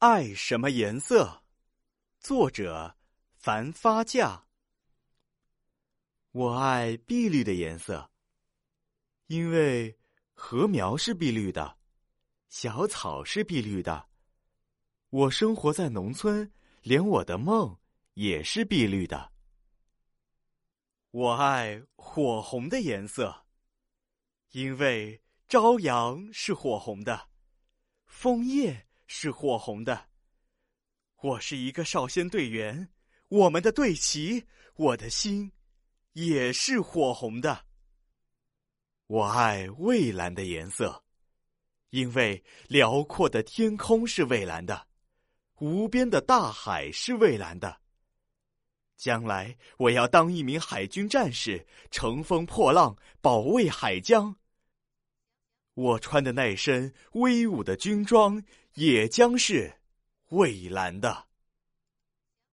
爱什么颜色？作者：樊发架。我爱碧绿的颜色，因为禾苗是碧绿的，小草是碧绿的。我生活在农村，连我的梦也是碧绿的。我爱火红的颜色，因为朝阳是火红的，枫叶。是火红的。我是一个少先队员，我们的队旗，我的心也是火红的。我爱蔚蓝的颜色，因为辽阔的天空是蔚蓝的，无边的大海是蔚蓝的。将来我要当一名海军战士，乘风破浪，保卫海疆。我穿的那身威武的军装，也将是蔚蓝的。